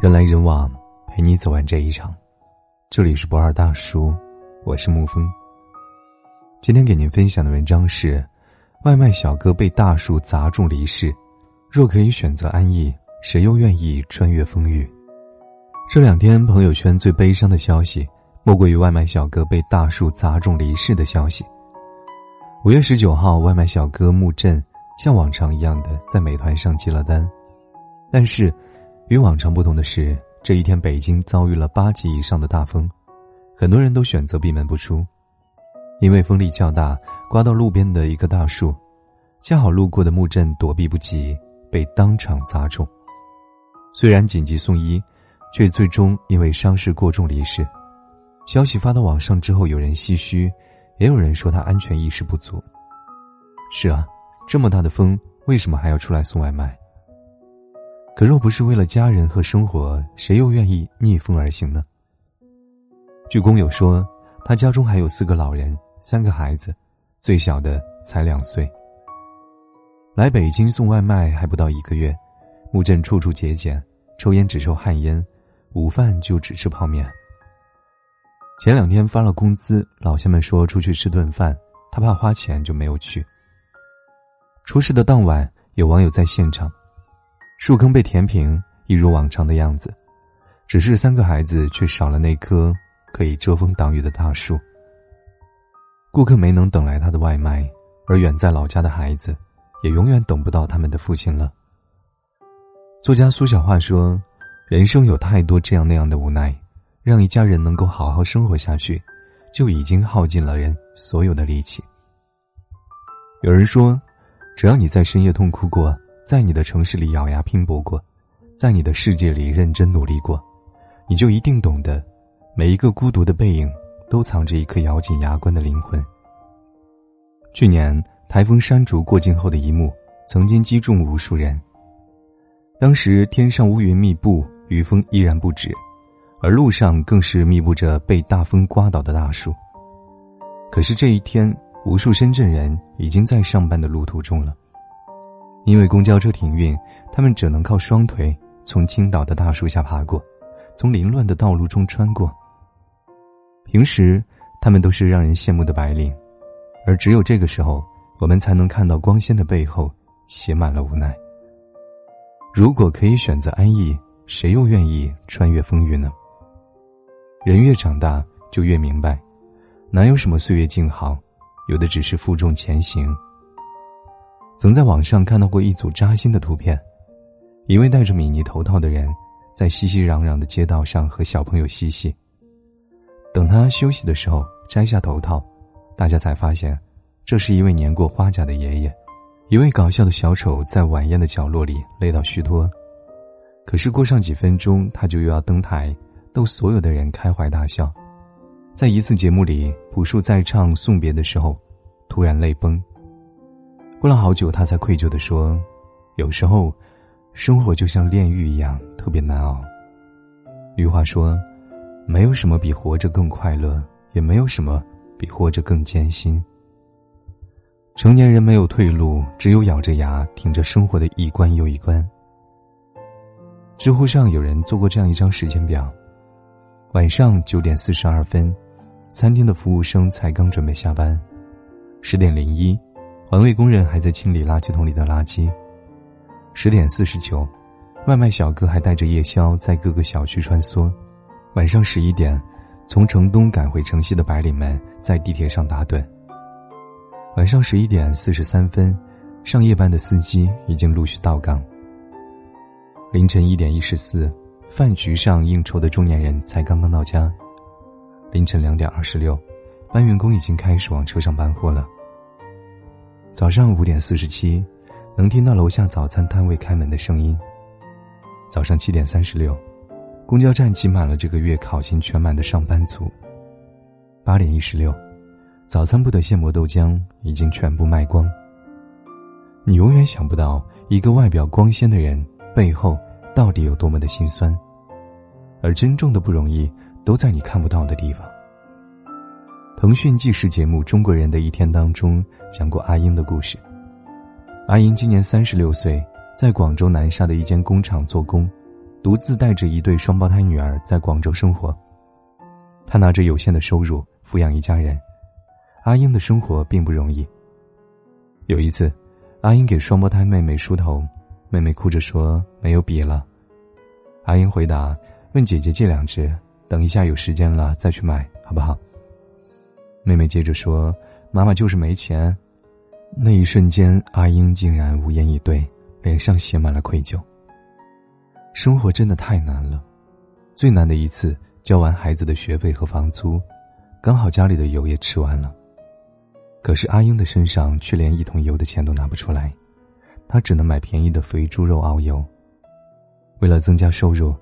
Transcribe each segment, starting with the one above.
人来人往，陪你走完这一场。这里是不二大叔，我是沐风。今天给您分享的文章是：外卖小哥被大树砸中离世，若可以选择安逸，谁又愿意穿越风雨？这两天朋友圈最悲伤的消息，莫过于外卖小哥被大树砸中离世的消息。五月十九号，外卖小哥木振像往常一样的在美团上接了单，但是与往常不同的是，这一天北京遭遇了八级以上的大风，很多人都选择闭门不出，因为风力较大，刮到路边的一棵大树，恰好路过的木镇躲避不及，被当场砸中。虽然紧急送医，却最终因为伤势过重离世。消息发到网上之后，有人唏嘘。也有人说他安全意识不足。是啊，这么大的风，为什么还要出来送外卖？可若不是为了家人和生活，谁又愿意逆风而行呢？据工友说，他家中还有四个老人，三个孩子，最小的才两岁。来北京送外卖还不到一个月，木镇处处节俭，抽烟只抽旱烟，午饭就只吃泡面。前两天发了工资，老乡们说出去吃顿饭，他怕花钱就没有去。出事的当晚，有网友在现场，树坑被填平，一如往常的样子，只是三个孩子却少了那棵可以遮风挡雨的大树。顾客没能等来他的外卖，而远在老家的孩子，也永远等不到他们的父亲了。作家苏小桦说：“人生有太多这样那样的无奈。”让一家人能够好好生活下去，就已经耗尽了人所有的力气。有人说，只要你在深夜痛哭过，在你的城市里咬牙拼搏过，在你的世界里认真努力过，你就一定懂得，每一个孤独的背影都藏着一颗咬紧牙关的灵魂。去年台风山竹过境后的一幕，曾经击中无数人。当时天上乌云密布，雨风依然不止。而路上更是密布着被大风刮倒的大树。可是这一天，无数深圳人已经在上班的路途中了。因为公交车停运，他们只能靠双腿从倾倒的大树下爬过，从凌乱的道路中穿过。平时，他们都是让人羡慕的白领，而只有这个时候，我们才能看到光鲜的背后写满了无奈。如果可以选择安逸，谁又愿意穿越风雨呢？人越长大，就越明白，哪有什么岁月静好，有的只是负重前行。曾在网上看到过一组扎心的图片，一位戴着米妮头套的人，在熙熙攘攘的街道上和小朋友嬉戏。等他休息的时候，摘下头套，大家才发现，这是一位年过花甲的爷爷。一位搞笑的小丑在晚宴的角落里累到虚脱，可是过上几分钟，他就又要登台。逗所有的人开怀大笑，在一次节目里，朴树在唱送别的时候，突然泪崩。过了好久，他才愧疚地说：“有时候，生活就像炼狱一样，特别难熬。”余华说：“没有什么比活着更快乐，也没有什么比活着更艰辛。成年人没有退路，只有咬着牙挺着生活的一关又一关。”知乎上有人做过这样一张时间表。晚上九点四十二分，餐厅的服务生才刚准备下班。十点零一，环卫工人还在清理垃圾桶里的垃圾。十点四十九，外卖小哥还带着夜宵在各个小区穿梭。晚上十一点，从城东赶回城西的白领们在地铁上打盹。晚上十一点四十三分，上夜班的司机已经陆续到岗。凌晨一点一十四。饭局上应酬的中年人才刚刚到家。凌晨两点二十六，搬运工已经开始往车上搬货了。早上五点四十七，能听到楼下早餐摊位开门的声音。早上七点三十六，公交站挤满了这个月考勤全满的上班族。八点一十六，早餐部的现磨豆浆已经全部卖光。你永远想不到，一个外表光鲜的人背后。到底有多么的心酸，而真正的不容易都在你看不到的地方。腾讯纪实节目《中国人的一天》当中讲过阿英的故事。阿英今年三十六岁，在广州南沙的一间工厂做工，独自带着一对双胞胎女儿在广州生活。他拿着有限的收入抚养一家人，阿英的生活并不容易。有一次，阿英给双胞胎妹妹梳头，妹妹哭着说没有笔了。阿英回答：“问姐姐借两支，等一下有时间了再去买，好不好？”妹妹接着说：“妈妈就是没钱。”那一瞬间，阿英竟然无言以对，脸上写满了愧疚。生活真的太难了，最难的一次交完孩子的学费和房租，刚好家里的油也吃完了。可是阿英的身上却连一桶油的钱都拿不出来，她只能买便宜的肥猪肉熬油。为了增加收入，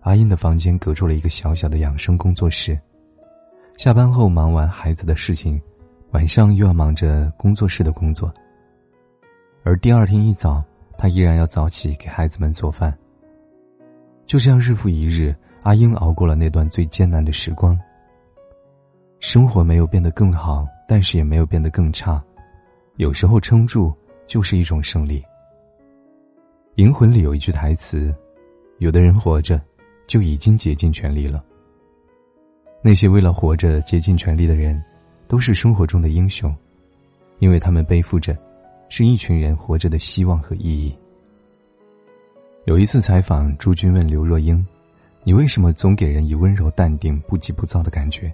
阿英的房间隔出了一个小小的养生工作室。下班后忙完孩子的事情，晚上又要忙着工作室的工作。而第二天一早，他依然要早起给孩子们做饭。就这样日复一日，阿英熬过了那段最艰难的时光。生活没有变得更好，但是也没有变得更差。有时候撑住就是一种胜利。《银魂》里有一句台词：“有的人活着，就已经竭尽全力了。”那些为了活着竭尽全力的人，都是生活中的英雄，因为他们背负着，是一群人活着的希望和意义。有一次采访，朱军问刘若英：“你为什么总给人以温柔淡定、不急不躁的感觉？”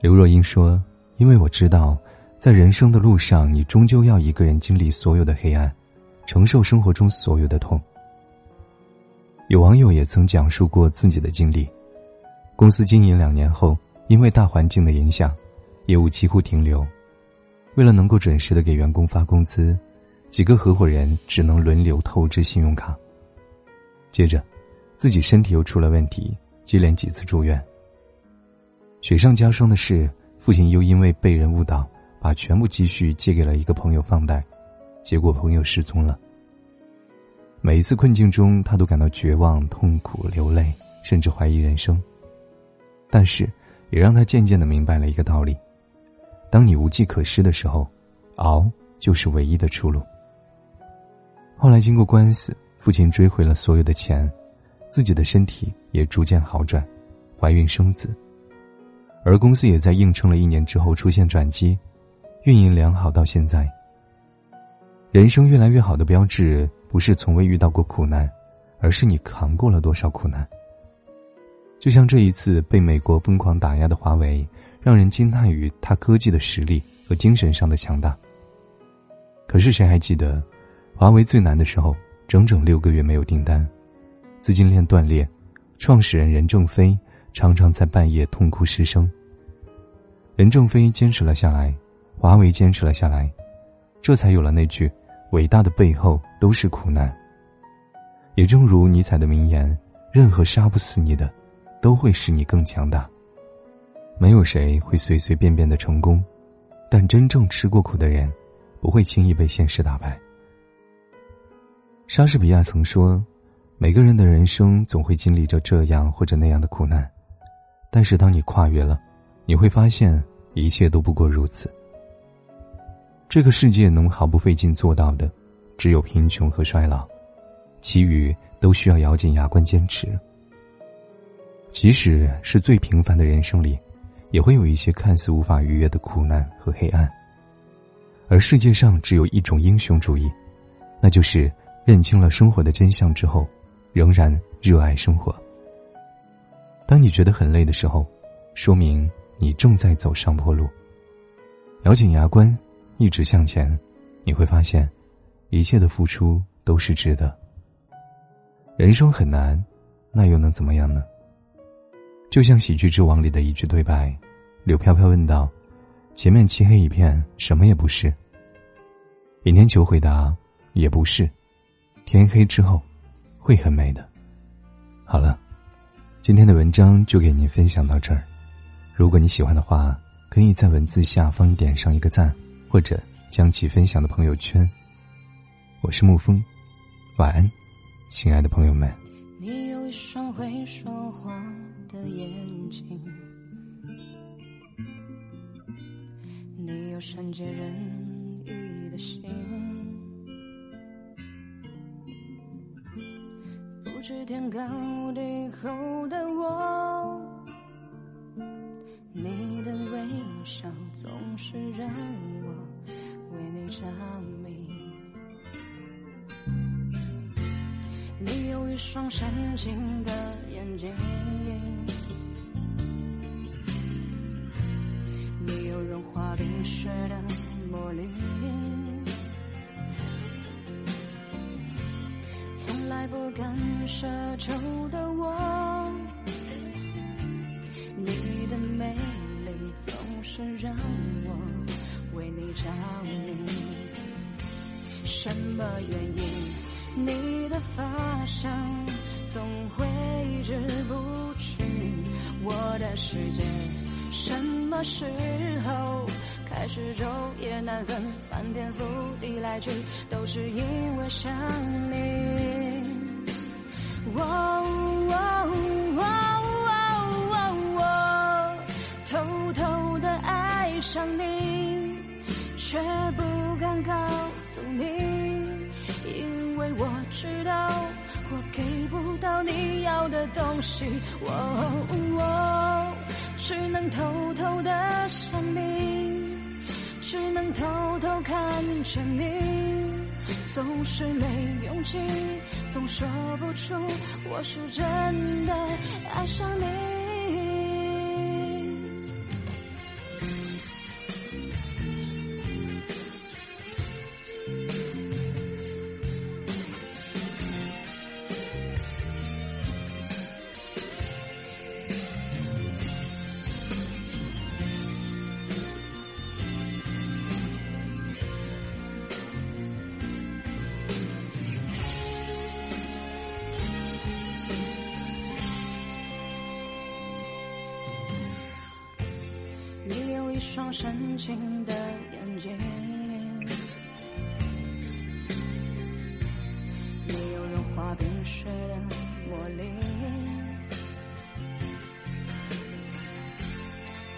刘若英说：“因为我知道，在人生的路上，你终究要一个人经历所有的黑暗，承受生活中所有的痛。”有网友也曾讲述过自己的经历。公司经营两年后，因为大环境的影响，业务几乎停留。为了能够准时的给员工发工资，几个合伙人只能轮流透支信用卡。接着，自己身体又出了问题，接连几次住院。雪上加霜的是，父亲又因为被人误导，把全部积蓄借给了一个朋友放贷，结果朋友失踪了。每一次困境中，他都感到绝望、痛苦、流泪，甚至怀疑人生。但是，也让他渐渐的明白了一个道理：当你无计可施的时候，熬就是唯一的出路。后来经过官司，父亲追回了所有的钱，自己的身体也逐渐好转，怀孕生子。而公司也在硬撑了一年之后出现转机，运营良好到现在。人生越来越好的标志，不是从未遇到过苦难，而是你扛过了多少苦难。就像这一次被美国疯狂打压的华为，让人惊叹于它科技的实力和精神上的强大。可是谁还记得，华为最难的时候，整整六个月没有订单，资金链断裂，创始人任正非常常在半夜痛哭失声。任正非坚持了下来，华为坚持了下来，这才有了那句“伟大的背后都是苦难”。也正如尼采的名言：“任何杀不死你的。”都会使你更强大。没有谁会随随便便的成功，但真正吃过苦的人，不会轻易被现实打败。莎士比亚曾说：“每个人的人生总会经历着这样或者那样的苦难，但是当你跨越了，你会发现一切都不过如此。这个世界能毫不费劲做到的，只有贫穷和衰老，其余都需要咬紧牙关坚持。”即使是最平凡的人生里，也会有一些看似无法逾越的苦难和黑暗。而世界上只有一种英雄主义，那就是认清了生活的真相之后，仍然热爱生活。当你觉得很累的时候，说明你正在走上坡路。咬紧牙关，一直向前，你会发现，一切的付出都是值得。人生很难，那又能怎么样呢？就像《喜剧之王》里的一句对白，柳飘飘问道：“前面漆黑一片，什么也不是。”尹天球回答：“也不是，天黑之后，会很美的。”好了，今天的文章就给您分享到这儿。如果你喜欢的话，可以在文字下方点上一个赞，或者将其分享到朋友圈。我是沐风，晚安，亲爱的朋友们。你有一双会说话。的眼睛，你有善解人意的心，不知天高地厚的我，你的微笑总是让我为你着迷。你有一双深情的眼睛，化冰雪的魔力。从来不敢奢求的我，你的美丽总是让我为你着迷。什么原因？你的发香总会挥之不去。我的世界，什么时候开始昼夜难分，翻天覆地来去，都是因为想你。哦偷偷的爱上你，却不敢告诉你，因为我知道我给不到你要的东西。哦只能偷偷的想你，只能偷偷看着你。总是没勇气，总说不出我是真的爱上你。双深情的眼睛，你有融化冰雪的魔力，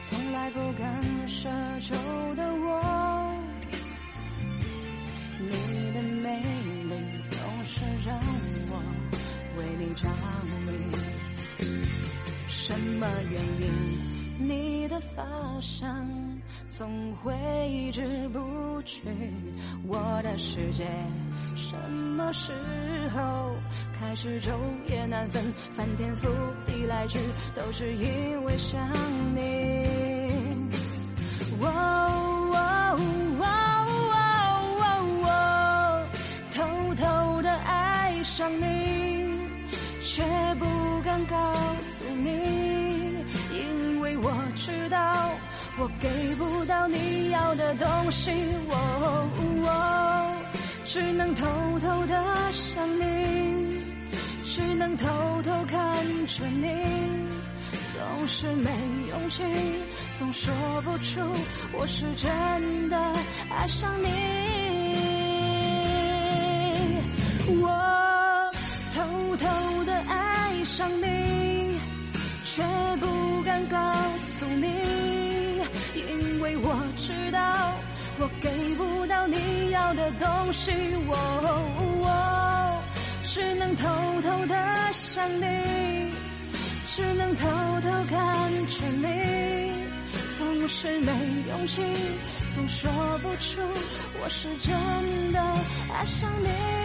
从来不敢奢求的我，你的美丽总是让我为你着迷。什么原因？你的发香总会挥之不去，我的世界什么时候开始昼夜难分，翻天覆地来去，都是因为想你。哦哦哦哦偷偷的爱上你，却不敢告我给不到你要的东西，我只能偷偷的想你，只能偷偷看着你，总是没勇气，总说不出我是真的爱上你。我偷偷的爱上你，却不。敢告诉你，因为我知道我给不到你要的东西，我只能偷偷的想你，只能偷偷看着你，总是没勇气，总说不出我是真的爱上你。